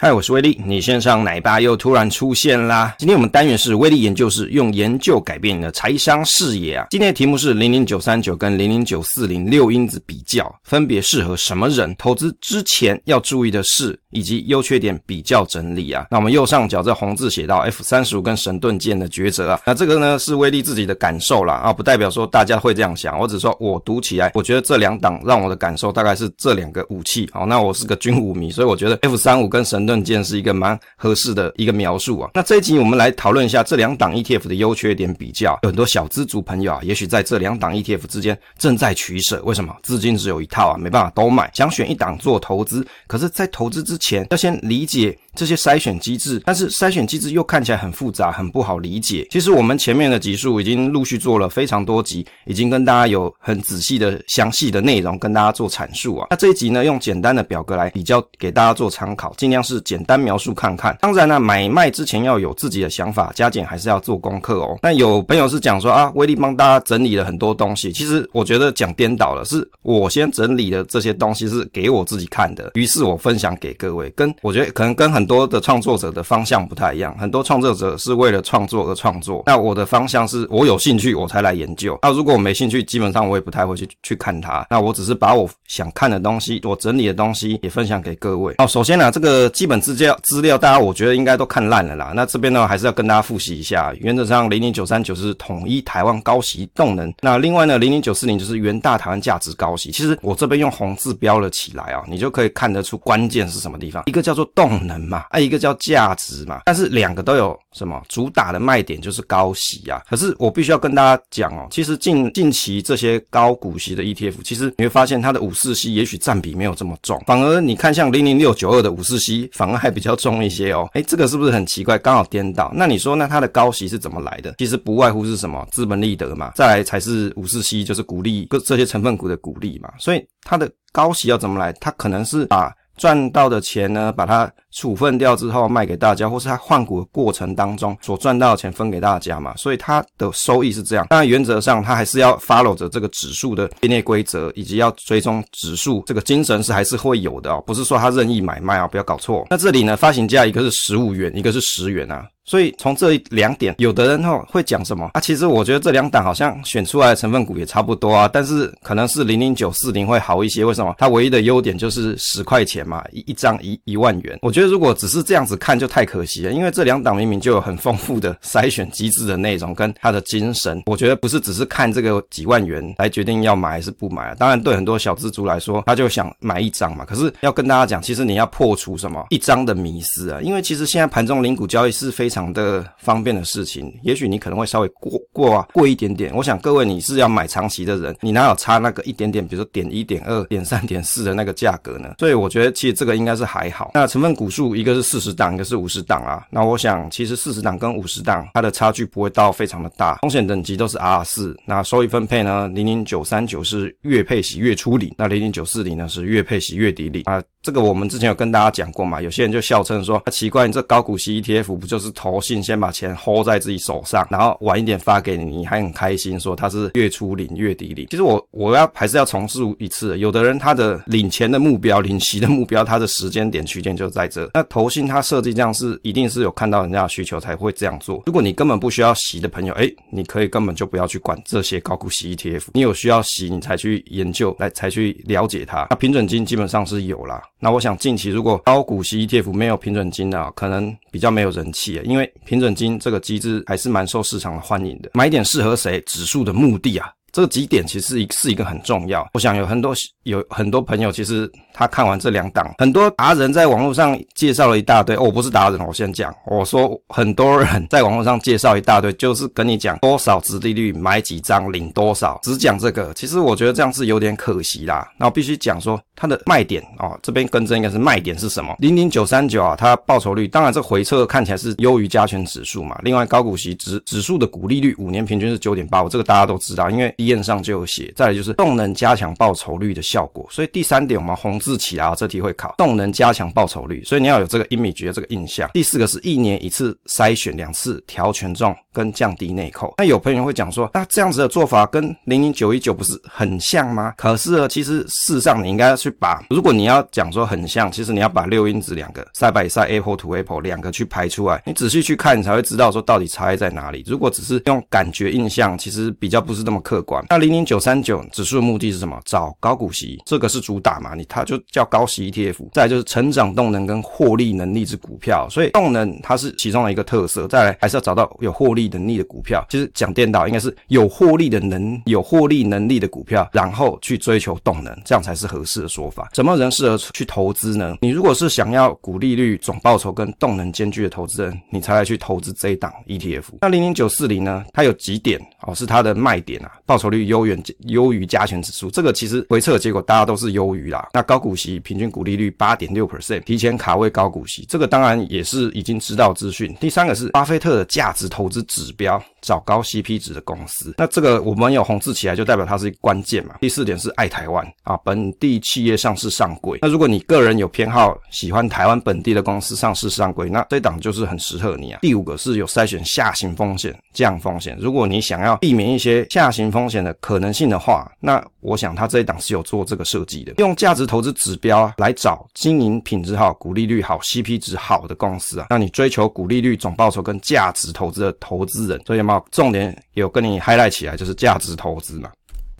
嗨，我是威利，你线上奶爸又突然出现啦！今天我们单元是威力研究室，用研究改变你的财商视野啊！今天的题目是零零九三九跟零零九四零六因子比较，分别适合什么人？投资之前要注意的是，以及优缺点比较整理啊！那我们右上角这红字写到 F 三十五跟神盾舰的抉择啊！那这个呢是威力自己的感受啦啊，不代表说大家会这样想，我只说我读起来，我觉得这两档让我的感受大概是这两个武器。好，那我是个军武迷，所以我觉得 F 三五跟神盾舰是一个蛮合适的一个描述啊。那这一集我们来讨论一下这两档 ETF 的优缺点比较。有很多小资族朋友啊，也许在这两档 ETF 之间正在取舍。为什么？资金只有一套啊，没办法都买，想选一档做投资。可是，在投资之前要先理解这些筛选机制，但是筛选机制又看起来很复杂，很不好理解。其实我们前面的集数已经陆续做了非常多集，已经跟大家有很仔细的、详细的内容跟大家做阐述啊。那这一集呢，用简单的表格来比较，给大家做参考，尽量是简单描述看看。当然呢，买卖之前要有自己的想法，加减还是要做功课哦。那有朋友是讲说啊，威力帮大家整理了很多东西，其实我觉得讲颠倒了，是我先整理的这些东西是给我自己看的，于是我分享给各。跟我觉得可能跟很多的创作者的方向不太一样，很多创作者是为了创作而创作。那我的方向是我有兴趣我才来研究。那如果我没兴趣，基本上我也不太会去去看它。那我只是把我想看的东西，我整理的东西也分享给各位。哦，首先呢，这个基本资料资料大家我觉得应该都看烂了啦。那这边呢，还是要跟大家复习一下。原则上，零零九三九是统一台湾高息动能。那另外呢，零零九四零就是元大台湾价值高息。其实我这边用红字标了起来啊，你就可以看得出关键是什么地方。一个叫做动能嘛。啊，一个叫价值嘛，但是两个都有什么主打的卖点就是高息啊。可是我必须要跟大家讲哦，其实近近期这些高股息的 ETF，其实你会发现它的五四 C 也许占比没有这么重，反而你看像零零六九二的五四 C 反而还比较重一些哦。诶，这个是不是很奇怪？刚好颠倒。那你说那它的高息是怎么来的？其实不外乎是什么资本利得嘛，再来才是五四 C 就是股利，各这些成分股的股利嘛。所以它的高息要怎么来？它可能是把赚到的钱呢，把它处分掉之后卖给大家，或是他换股的过程当中所赚到的钱分给大家嘛，所以它的收益是这样。当然原则上他还是要 follow 着这个指数的业内规则，以及要追踪指数这个精神是还是会有的哦，不是说他任意买卖啊，不要搞错。那这里呢，发行价一个是十五元，一个是十元啊。所以从这两点，有的人哈会讲什么啊？其实我觉得这两档好像选出来的成分股也差不多啊，但是可能是零零九四零会好一些。为什么？它唯一的优点就是十块钱嘛，一一张一一万元。我觉得如果只是这样子看就太可惜了，因为这两档明明就有很丰富的筛选机制的内容跟它的精神。我觉得不是只是看这个几万元来决定要买还是不买啊。当然对很多小资族来说，他就想买一张嘛。可是要跟大家讲，其实你要破除什么一张的迷思啊，因为其实现在盘中零股交易是非常。非常的方便的事情，也许你可能会稍微过过啊贵一点点。我想各位你是要买长期的人，你哪有差那个一点点，比如说点一点二点三点四的那个价格呢？所以我觉得其实这个应该是还好。那成分股数一个是四十档，一个是五十档啊。那我想其实四十档跟五十档它的差距不会到非常的大，风险等级都是 R 四。那收益分配呢？零零九三九是月配息月初领，那零零九四零呢是月配息月底领啊。这个我们之前有跟大家讲过嘛，有些人就笑称说，啊，奇怪，你这高股息 ETF 不就是投信先把钱 hold 在自己手上，然后晚一点发给你，你还很开心说它是月初领月底领。其实我我要还是要重述一次，有的人他的领钱的目标、领息的目标，他的时间点区间就在这。那投信他设计这样是一定是有看到人家的需求才会这样做。如果你根本不需要息的朋友，诶，你可以根本就不要去管这些高股息 ETF。你有需要息，你才去研究来才去了解它。那平准金基本上是有啦。那我想近期如果高股息 ETF 没有平准金的，可能比较没有人气，因为平准金这个机制还是蛮受市场的欢迎的。买点适合谁？指数的目的啊。这几点其实是一个很重要。我想有很多有很多朋友，其实他看完这两档，很多达人在网络上介绍了一大堆。哦，我不是达人，我先讲，我说很多人在网络上介绍一大堆，就是跟你讲多少值利率买几张领多少，只讲这个。其实我觉得这样是有点可惜啦。那我必须讲说它的卖点哦，这边更正应该是卖点是什么？零零九三九啊，它报酬率当然这回撤看起来是优于加权指数嘛。另外高股息指指数的股利率五年平均是九点八五，这个大家都知道，因为。验上就有写，再来就是动能加强报酬率的效果，所以第三点我们红字起来啊，这题会考。动能加强报酬率，所以你要有这个 image 的这个印象。第四个是一年一次筛选两次调权重跟降低内扣。那有朋友会讲说，那这样子的做法跟零零九一九不是很像吗？可是呢，其实事实上你应该要去把，如果你要讲说很像，其实你要把六因子两个 side by side apple to apple 两个去排出来，你仔细去看，你才会知道说到底差异在哪里。如果只是用感觉印象，其实比较不是那么客观。那零零九三九指数的目的是什么？找高股息，这个是主打嘛？你它就叫高息 ETF。再来就是成长动能跟获利能力之股票，所以动能它是其中的一个特色。再来还是要找到有获利能力的股票。其实讲电脑，应该是有获利的能有获利能力的股票，然后去追求动能，这样才是合适的说法。什么人适合去投资呢？你如果是想要股利率、总报酬跟动能兼具的投资人，你才来去投资这一档 ETF。那零零九四零呢？它有几点哦，是它的卖点啊，报酬率优远优于加权指数。这个其实回测结果大家都是优于啦。那高股息，平均股利率八点六 percent，提前卡位高股息，这个当然也是已经知道资讯。第三个是巴菲特的价值投资指标。找高 CP 值的公司，那这个我们有红字起来，就代表它是一个关键嘛。第四点是爱台湾啊，本地企业上市上柜。那如果你个人有偏好，喜欢台湾本地的公司上市上柜，那这档就是很适合你啊。第五个是有筛选下行风险、降风险。如果你想要避免一些下行风险的可能性的话，那我想它这一档是有做这个设计的，用价值投资指标来找经营品质好、股利率好、CP 值好的公司啊。那你追求股利率、总报酬跟价值投资的投资人，所以嘛。重点有跟你 highlight 起来，就是价值投资嘛。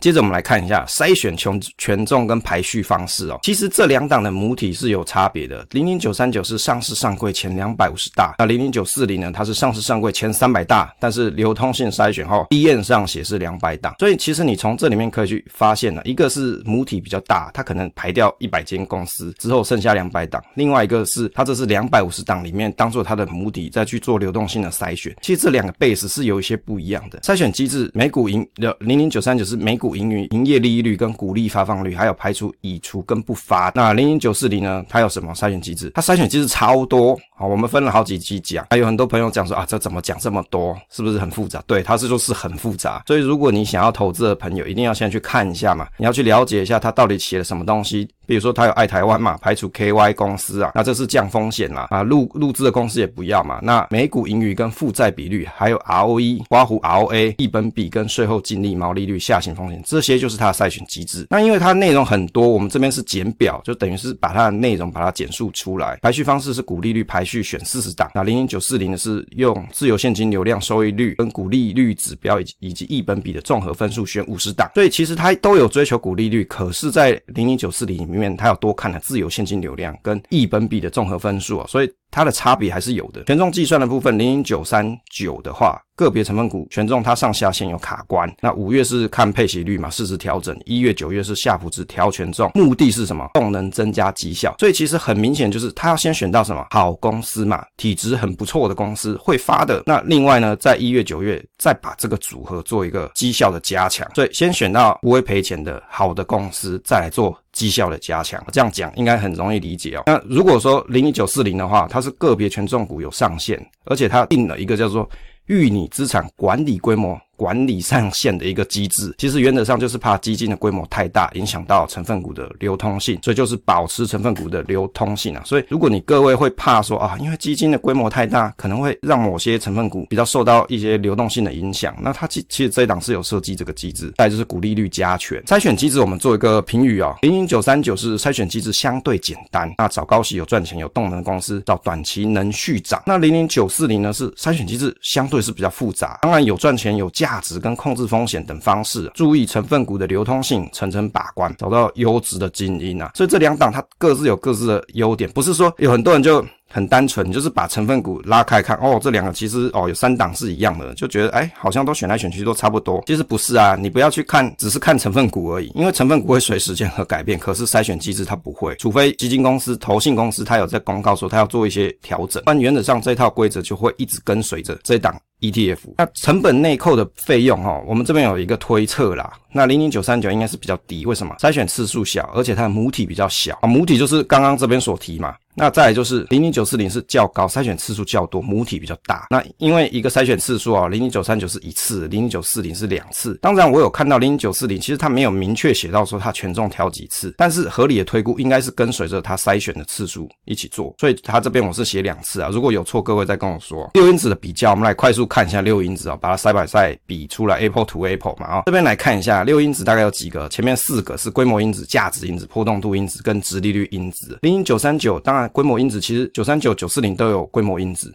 接着我们来看一下筛选权权重跟排序方式哦。其实这两档的母体是有差别的。零零九三九是上市上柜前两百五十大，那零零九四零呢，它是上市上柜前三百大，但是流通性筛选后，DM 上写是两百档。所以其实你从这里面可以去发现呢，一个是母体比较大，它可能排掉一百间公司之后剩下两百档；另外一个是它这是两百五十档里面当做它的母体再去做流动性的筛选。其实这两个 base 是有一些不一样的筛选机制，每股盈的零零九三九是每股营运、营业利率跟股利发放率，还有排除已除跟不发。那零零九四零呢？它有什么筛选机制？它筛选机制超多。好，我们分了好几期讲。还有很多朋友讲说啊，这怎么讲这么多？是不是很复杂？对，它是就是很复杂。所以如果你想要投资的朋友，一定要先去看一下嘛。你要去了解一下它到底写了什么东西。比如说它有爱台湾嘛，排除 KY 公司啊，那这是降风险啦。啊，入入资的公司也不要嘛。那每股盈余跟负债比率，还有 ROE、刮胡 ROA、益本比跟税后净利、毛利率、下行风险这些。就是它的筛选机制。那因为它内容很多，我们这边是简表，就等于是把它的内容把它简述出来。排序方式是股利率排序选四十档，那零零九四零的是用自由现金流量收益率跟股利率指标以及以及益本比的综合分数选五十档。所以其实它都有追求股利率，可是，在零零九四零里面，里面它有多看了自由现金流量跟一本比的综合分数啊，所以。它的差别还是有的。权重计算的部分，零零九三九的话，个别成分股权重它上下限有卡关。那五月是看配息率嘛，适时调整；一月、九月是下幅值调权重，目的是什么？动能增加绩效。所以其实很明显就是它要先选到什么好公司嘛，体质很不错的公司会发的。那另外呢，在一月、九月再把这个组合做一个绩效的加强。所以先选到不会赔钱的好的公司，再来做。绩效的加强，这样讲应该很容易理解哦。那如果说零一九四零的话，它是个别权重股有上限，而且它定了一个叫做预拟资产管理规模。管理上限的一个机制，其实原则上就是怕基金的规模太大，影响到成分股的流通性，所以就是保持成分股的流通性啊。所以如果你各位会怕说啊，因为基金的规模太大，可能会让某些成分股比较受到一些流动性的影响，那它其其实这一档是有设计这个机制。再就是股利率加权筛选机制，我们做一个评语啊，零零九三九是筛选机制相对简单，那找高息有赚钱有动能的公司，找短期能续涨。那零零九四零呢是筛选机制相对是比较复杂，当然有赚钱有价。价值跟控制风险等方式，注意成分股的流通性，层层把关，找到优质的精英啊！所以这两档它各自有各自的优点，不是说有很多人就。很单纯，就是把成分股拉开看，哦，这两个其实哦有三档是一样的，就觉得哎，好像都选来选去都差不多。其实不是啊，你不要去看，只是看成分股而已，因为成分股会随时间和改变，可是筛选机制它不会，除非基金公司、投信公司它有在公告说它要做一些调整，但原则上这套规则就会一直跟随着这档 ETF。那成本内扣的费用哈，我们这边有一个推测啦。那零零九三九应该是比较低，为什么？筛选次数小，而且它的母体比较小啊，母体就是刚刚这边所提嘛。那再来就是零零九四零是较高，筛选次数较多，母体比较大。那因为一个筛选次数啊，零零九三九是一次，零零九四零是两次。当然我有看到零零九四零，其实它没有明确写到说它权重挑几次，但是合理的推估应该是跟随着它筛选的次数一起做。所以它这边我是写两次啊，如果有错，各位再跟我说。六因子的比较，我们来快速看一下六因子啊，把它 side by side 比出来，Apple to Apple 嘛啊。这边来看一下六因子大概有几个，前面四个是规模因子、价值因子、波动度因子跟殖利率因子。零零九三九当然规模因子其实。九三九、九四零都有规模因子，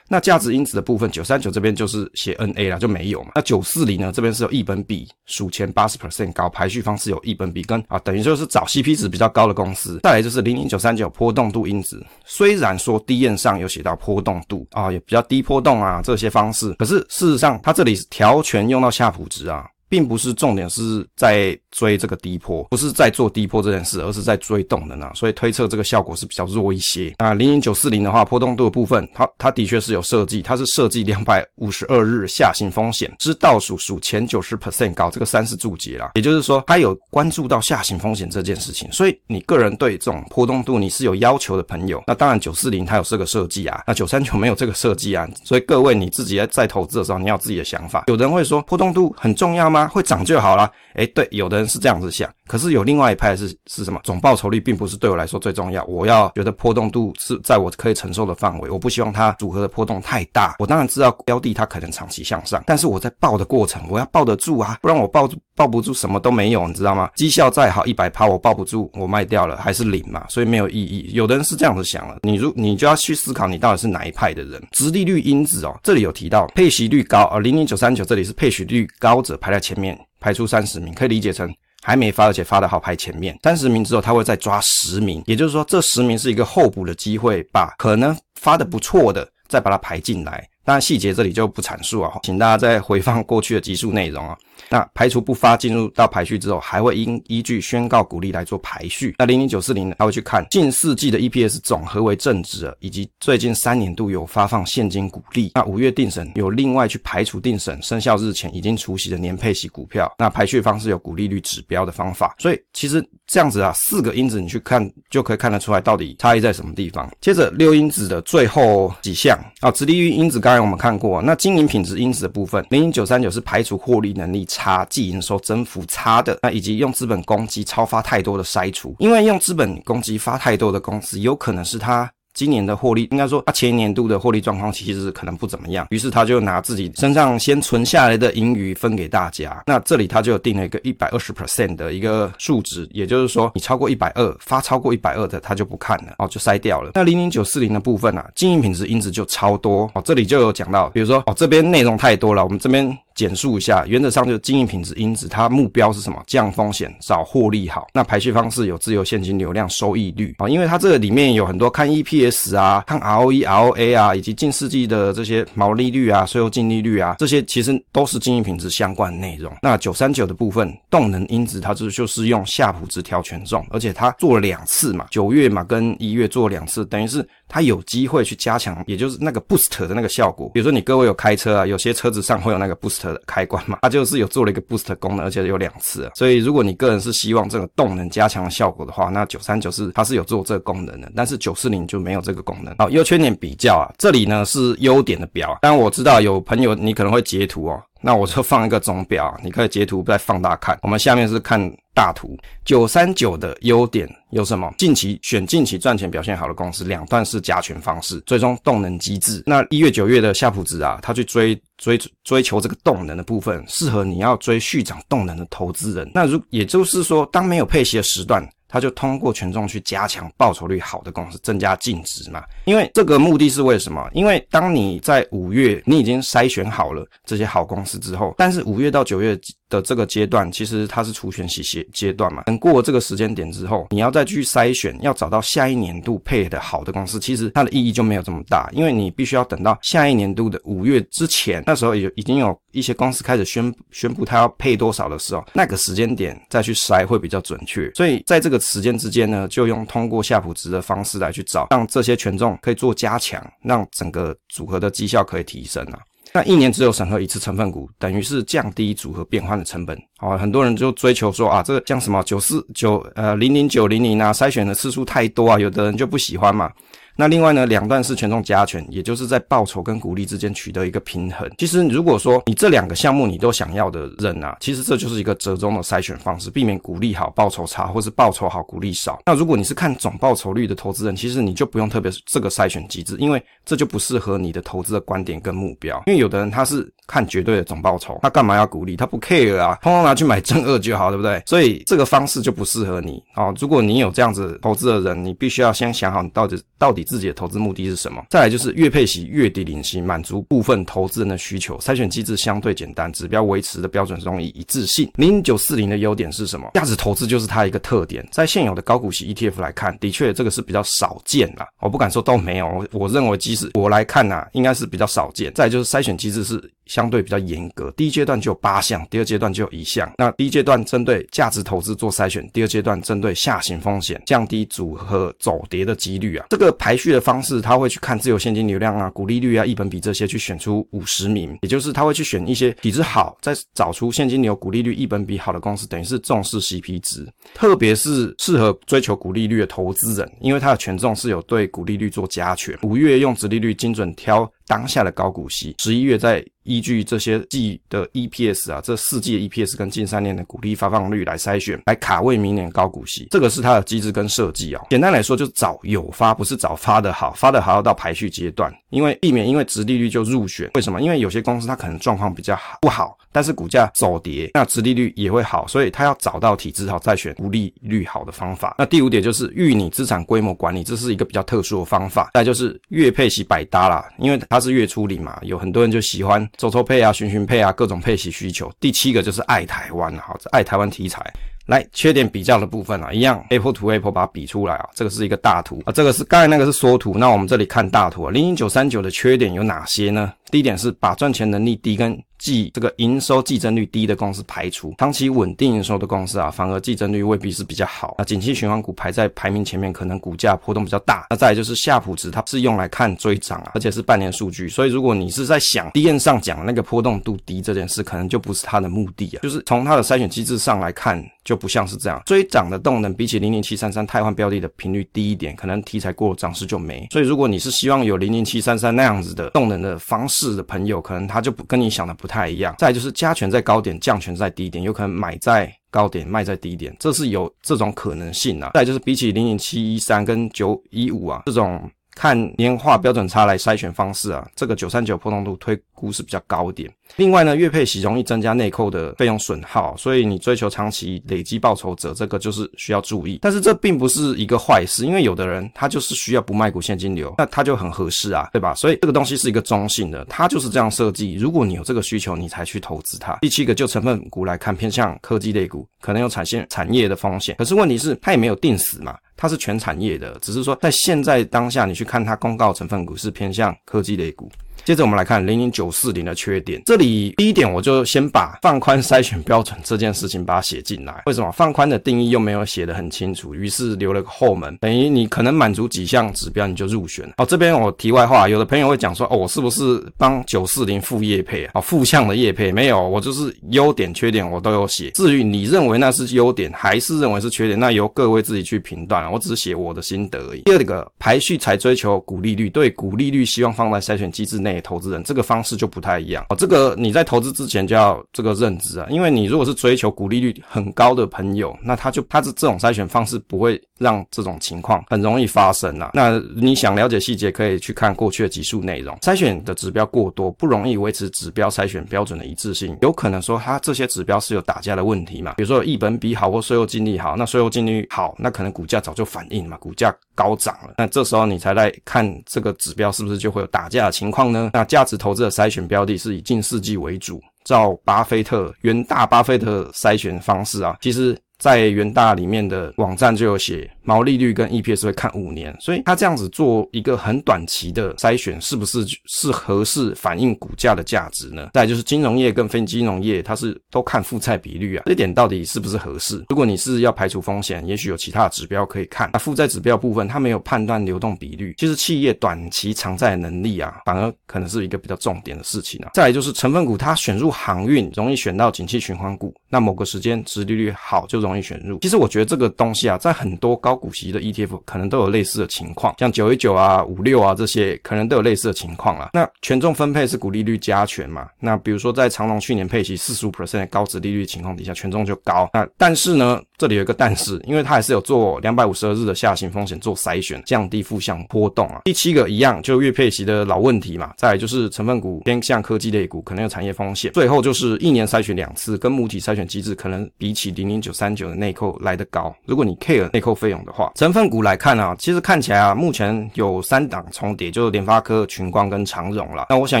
那价值因子的部分，九三九这边就是写 NA 啦，就没有嘛。那九四零呢，这边是有一本比数前八十 percent 高，排序方式有一本比跟啊，等于就是找 CP 值比较高的公司。再来就是零零九三九波动度因子，虽然说 DM 上有写到波动度啊，也比较低波动啊这些方式，可是事实上它这里是调权用到夏普值啊。并不是重点是在追这个低坡，不是在做低坡这件事，而是在追动能啊，所以推测这个效果是比较弱一些。那零零九四零的话，波动度的部分，它它的确是有设计，它是设计两百五十二日下行风险之倒数数前九十 percent 高，这个三是注解啦，也就是说它有关注到下行风险这件事情。所以你个人对这种波动度你是有要求的朋友，那当然九四零它有这个设计啊，那九三九没有这个设计啊，所以各位你自己在投资的时候，你要自己的想法。有人会说波动度很重要吗？会涨就好了，哎，对，有的人是这样子想，可是有另外一派是是什么？总报酬率并不是对我来说最重要，我要觉得波动度是在我可以承受的范围，我不希望它组合的波动太大。我当然知道标的它可能长期向上，但是我在抱的过程，我要抱得住啊，不然我抱抱不住，什么都没有，你知道吗？绩效再好一百趴，我抱不住，我卖掉了还是零嘛，所以没有意义。有的人是这样子想了，你如你就要去思考你到底是哪一派的人。殖利率因子哦，这里有提到配息率高，而零零九三九这里是配息率高者排在前前面。排出三十名，可以理解成还没发，而且发的好排前面。三十名之后，他会再抓十名，也就是说，这十名是一个候补的机会，把可能发的不错的再把它排进来。当然细节这里就不阐述啊，请大家再回放过去的集数内容啊。那排除不发进入到排序之后，还会依依据宣告股利来做排序。那零零九四零呢，他会去看近四季的 EPS 总和为正值，以及最近三年度有发放现金股利。那五月定审有另外去排除定审生效日前已经除息的年配息股票。那排序方式有股利率指标的方法。所以其实这样子啊，四个因子你去看就可以看得出来到底差异在什么地方。接着六因子的最后几项啊，直利率因子刚当然我们看过，那经营品质因子的部分，零零九三九是排除获利能力差。即营收增幅差的，那以及用资本公积超发太多的筛除，因为用资本公积发太多的公司，有可能是他。今年的获利，应该说他前年度的获利状况其实可能不怎么样，于是他就拿自己身上先存下来的盈余分给大家。那这里他就定了一个一百二十 percent 的一个数值，也就是说你超过一百二发超过一百二的他就不看了哦，就筛掉了。那零零九四零的部分啊，经营品质因子就超多哦，这里就有讲到，比如说哦这边内容太多了，我们这边简述一下，原则上就是经营品质因子它目标是什么？降风险，找获利好。那排序方式有自由现金流量、收益率啊，因为它这个里面有很多看 EPS。啊，看 ROE、ROA 啊，以及近世纪的这些毛利率啊、税后净利率啊，这些其实都是经营品质相关内容。那九三九的部分，动能因子它就是就是用夏普值调权重，而且它做了两次嘛，九月嘛跟一月做两次，等于是它有机会去加强，也就是那个 boost 的那个效果。比如说你各位有开车啊，有些车子上会有那个 boost 的开关嘛，它就是有做了一个 boost 功能，而且有两次。所以如果你个人是希望这个动能加强的效果的话，那九三九是它是有做这个功能的，但是九四零就没有这个功能。好，优缺点比较啊，这里呢是优点的表。当然我知道有朋友你可能会截图哦，那我就放一个总表，你可以截图再放大看。我们下面是看大图，九三九的优点有什么？近期选近期赚钱表现好的公司，两段式加权方式，追踪动能机制。那一月九月的夏普值啊，他去追追追求这个动能的部分，适合你要追续涨动能的投资人。那如也就是说，当没有配息的时段。他就通过权重去加强报酬率好的公司，增加净值嘛。因为这个目的是为什么？因为当你在五月你已经筛选好了这些好公司之后，但是五月到九月的这个阶段，其实它是除权息阶阶段嘛。等过了这个时间点之后，你要再去筛选，要找到下一年度配的好的公司，其实它的意义就没有这么大，因为你必须要等到下一年度的五月之前，那时候也已经有一些公司开始宣宣布它要配多少的时候，那个时间点再去筛会比较准确。所以在这个时间之间呢，就用通过夏普值的方式来去找，让这些权重可以做加强，让整个组合的绩效可以提升啊。那一年只有审核一次成分股，等于是降低组合变换的成本。好，很多人就追求说啊，这个像什么九四九呃零零九零零啊，筛选的次数太多啊，有的人就不喜欢嘛。那另外呢，两段式权重加权，也就是在报酬跟股利之间取得一个平衡。其实如果说你这两个项目你都想要的人啊，其实这就是一个折中的筛选方式，避免股利好报酬差，或是报酬好股利少。那如果你是看总报酬率的投资人，其实你就不用特别这个筛选机制，因为这就不适合你的投资的观点跟目标。因为有的人他是看绝对的总报酬，他干嘛要股利？他不 care 啊，通通拿去买正二就好，对不对？所以这个方式就不适合你啊。如果你有这样子投资的人，你必须要先想好你到底到底自己的投资目的是什么？再来就是月配息、月底领息，满足部分投资人的需求。筛选机制相对简单，指标维持的标准容易一致性。零九四零的优点是什么？价值投资就是它一个特点。在现有的高股息 ETF 来看，的确这个是比较少见啦。我不敢说都没有，我认为即使我来看呐、应该是比较少见。再就是筛选机制是相对比较严格，第一阶段就有八项，第二阶段就有一项。那第一阶段针对价值投资做筛选，第二阶段针对下行风险，降低组合走跌的几率啊。这个排序的方式，他会去看自由现金流量啊、股利率啊、一本比这些，去选出五十名，也就是他会去选一些体质好，再找出现金流、股利率、一本比好的公司，等于是重视 CP 值，特别是适合追求股利率的投资人，因为它的权重是有对股利率做加权，五月用值利率精准挑当下的高股息，十一月再依据这些季的 EPS 啊，这四季的 EPS 跟近三年的股利发放率来筛选，来卡位明年高股息，这个是它的机制跟设计啊。简单来说，就是找有发，不是找发的好，发的好要到排序阶段，因为避免因为值利率就入选。为什么？因为有些公司它可能状况比较好不好，但是股价走跌，那殖利率也会好，所以它要找到体质好再选股利率好的方法。那第五点就是预拟资产规模管理，这是一个比较特殊的方法。再就是月配息百搭啦，因为它是月初领嘛，有很多人就喜欢周周配啊、循循配啊，各种配息需求。第七个就是爱台湾，好，爱台湾题材。来，缺点比较的部分啊，一样 Apple to Apple 把它比出来啊，这个是一个大图啊，这个是刚才那个是缩图，那我们这里看大图啊，零零九三九的缺点有哪些呢？第一点是把赚钱能力低跟季这个营收计增率低的公司排除，长期稳定营收的公司啊，反而计增率未必是比较好。那景气循环股排在排名前面，可能股价波动比较大。那再就是夏普值，它是用来看追涨啊，而且是半年数据，所以如果你是在想 D N 上讲那个波动度低这件事，可能就不是它的目的啊。就是从它的筛选机制上来看，就不像是这样。追涨的动能比起零零七三三汰换标的的频率低一点，可能题材过了涨势就没。所以如果你是希望有零零七三三那样子的动能的方式。市的朋友，可能他就不跟你想的不太一样。再就是加权在高点，降权在低点，有可能买在高点，卖在低点，这是有这种可能性啊。再就是比起零点七一三跟九一五啊这种。看年化标准差来筛选方式啊，这个九三九波动度推估是比较高点。另外呢，月配息容易增加内扣的费用损耗，所以你追求长期累积报酬者，这个就是需要注意。但是这并不是一个坏事，因为有的人他就是需要不卖股现金流，那他就很合适啊，对吧？所以这个东西是一个中性的，它就是这样设计。如果你有这个需求，你才去投资它。第七个就成分股来看，偏向科技类股，可能有产线产业的风险。可是问题是，它也没有定死嘛。它是全产业的，只是说在现在当下，你去看它公告成分股是偏向科技类股。接着我们来看零零九四零的缺点。这里第一点，我就先把放宽筛选标准这件事情把它写进来。为什么放宽的定义又没有写得很清楚？于是留了个后门，等于你可能满足几项指标你就入选。哦，这边我题外话，有的朋友会讲说，哦，我是不是帮九四零副业配啊？哦，副项的业配没有，我就是优点缺点我都有写。至于你认为那是优点还是认为是缺点，那由各位自己去评断。我只写我的心得而已。第二个排序才追求股利率，对股利率希望放在筛选机制内。投资人这个方式就不太一样哦，这个你在投资之前就要这个认知啊，因为你如果是追求股利率很高的朋友，那他就他是这种筛选方式不会让这种情况很容易发生啊。那你想了解细节，可以去看过去的集数内容。筛选的指标过多，不容易维持指标筛选标准的一致性，有可能说它这些指标是有打架的问题嘛？比如说有益本比好或税后净利好，那税后净利好，那可能股价早就反应嘛，股价高涨了，那这时候你才来看这个指标是不是就会有打架的情况呢？那价值投资的筛选标的是以近世纪为主，照巴菲特元大巴菲特筛选方式啊，其实在元大里面的网站就有写毛利率跟 EPS 会看五年，所以他这样子做一个很短期的筛选，是不是是合适反映股价的价值呢？再就是金融业跟非金融业，它是都看负债比率啊，这点到底是不是合适？如果你是要排除风险，也许有其他的指标可以看。那负债指标部分，它没有判断流动比率，其实企业短期偿债能力啊，反而可能是一个比较重点的事情啊。再来就是成分股，它选入航运容易选到景气循环股，那某个时间殖利率好就容易选入。其实我觉得这个东西啊，在很多高股息的 ETF 可能都有类似的情况，像九一九啊、五六啊这些，可能都有类似的情况啊。那权重分配是股利率加权嘛？那比如说在长隆去年配息四十五 percent 的高值利率情况底下，权重就高。那但是呢，这里有一个但是，因为它还是有做两百五十二日的下行风险做筛选，降低负向波动啊。第七个一样，就月配息的老问题嘛。再就是成分股偏向科技类股，可能有产业风险。最后就是一年筛选两次，跟母体筛选机制可能比起零零九三九的内扣来得高。如果你 care 内扣费用的话，成分股来看啊，其实看起来啊，目前有三档重叠，就是联发科、群光跟长荣啦。那我想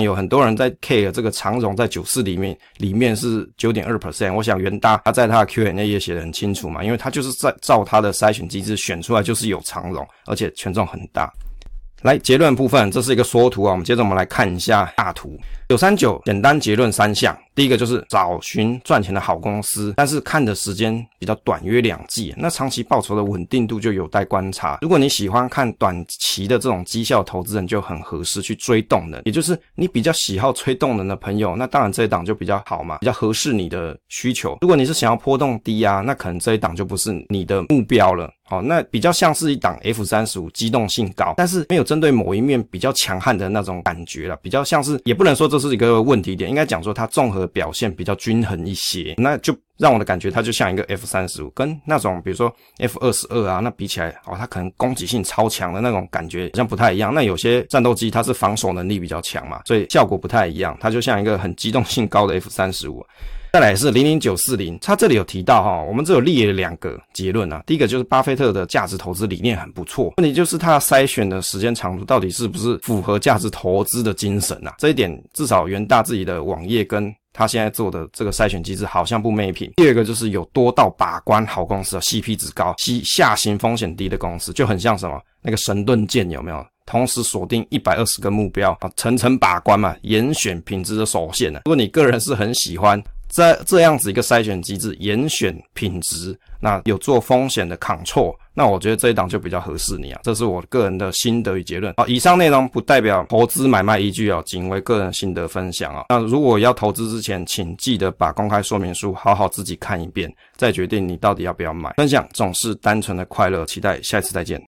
有很多人在 care 这个长荣在九四里面，里面是九点二 percent。我想元大他在他的 Q&A 也写得很清楚嘛，因为他就是在照他的筛选机制选出来，就是有长荣，而且权重很大。来结论部分，这是一个缩图啊，我们接着我们来看一下大图。九三九简单结论三项，第一个就是找寻赚钱的好公司，但是看的时间比较短，约两季，那长期报酬的稳定度就有待观察。如果你喜欢看短期的这种绩效投资人，就很合适去追动能，也就是你比较喜好追动能的朋友，那当然这一档就比较好嘛，比较合适你的需求。如果你是想要波动低啊，那可能这一档就不是你的目标了。好，那比较像是一档 F 三十五，机动性高，但是没有针对某一面比较强悍的那种感觉了，比较像是，也不能说这是一个问题点，应该讲说它综合表现比较均衡一些，那就让我的感觉它就像一个 F 三十五，跟那种比如说 F 二十二啊，那比起来哦，它可能攻击性超强的那种感觉好像不太一样。那有些战斗机它是防守能力比较强嘛，所以效果不太一样，它就像一个很机动性高的 F 三十五。再来是零零九四零，他这里有提到哈，我们这有列了两个结论啊。第一个就是巴菲特的价值投资理念很不错，问题就是他筛选的时间长度到底是不是符合价值投资的精神啊？这一点至少元大自己的网页跟他现在做的这个筛选机制好像不没品。第二个就是有多到把关好公司啊，CP 值高、下下行风险低的公司，就很像什么那个神盾舰有没有？同时锁定一百二十个目标啊，层层把关嘛，严选品质的首选啊。如果你个人是很喜欢。在这样子一个筛选机制，严选品质，那有做风险的 Ctrl 那我觉得这一档就比较合适你啊。这是我个人的心得与结论。好，以上内容不代表投资买卖依据啊，仅为个人心得分享啊。那如果要投资之前，请记得把公开说明书好好自己看一遍，再决定你到底要不要买。分享总是单纯的快乐，期待下一次再见。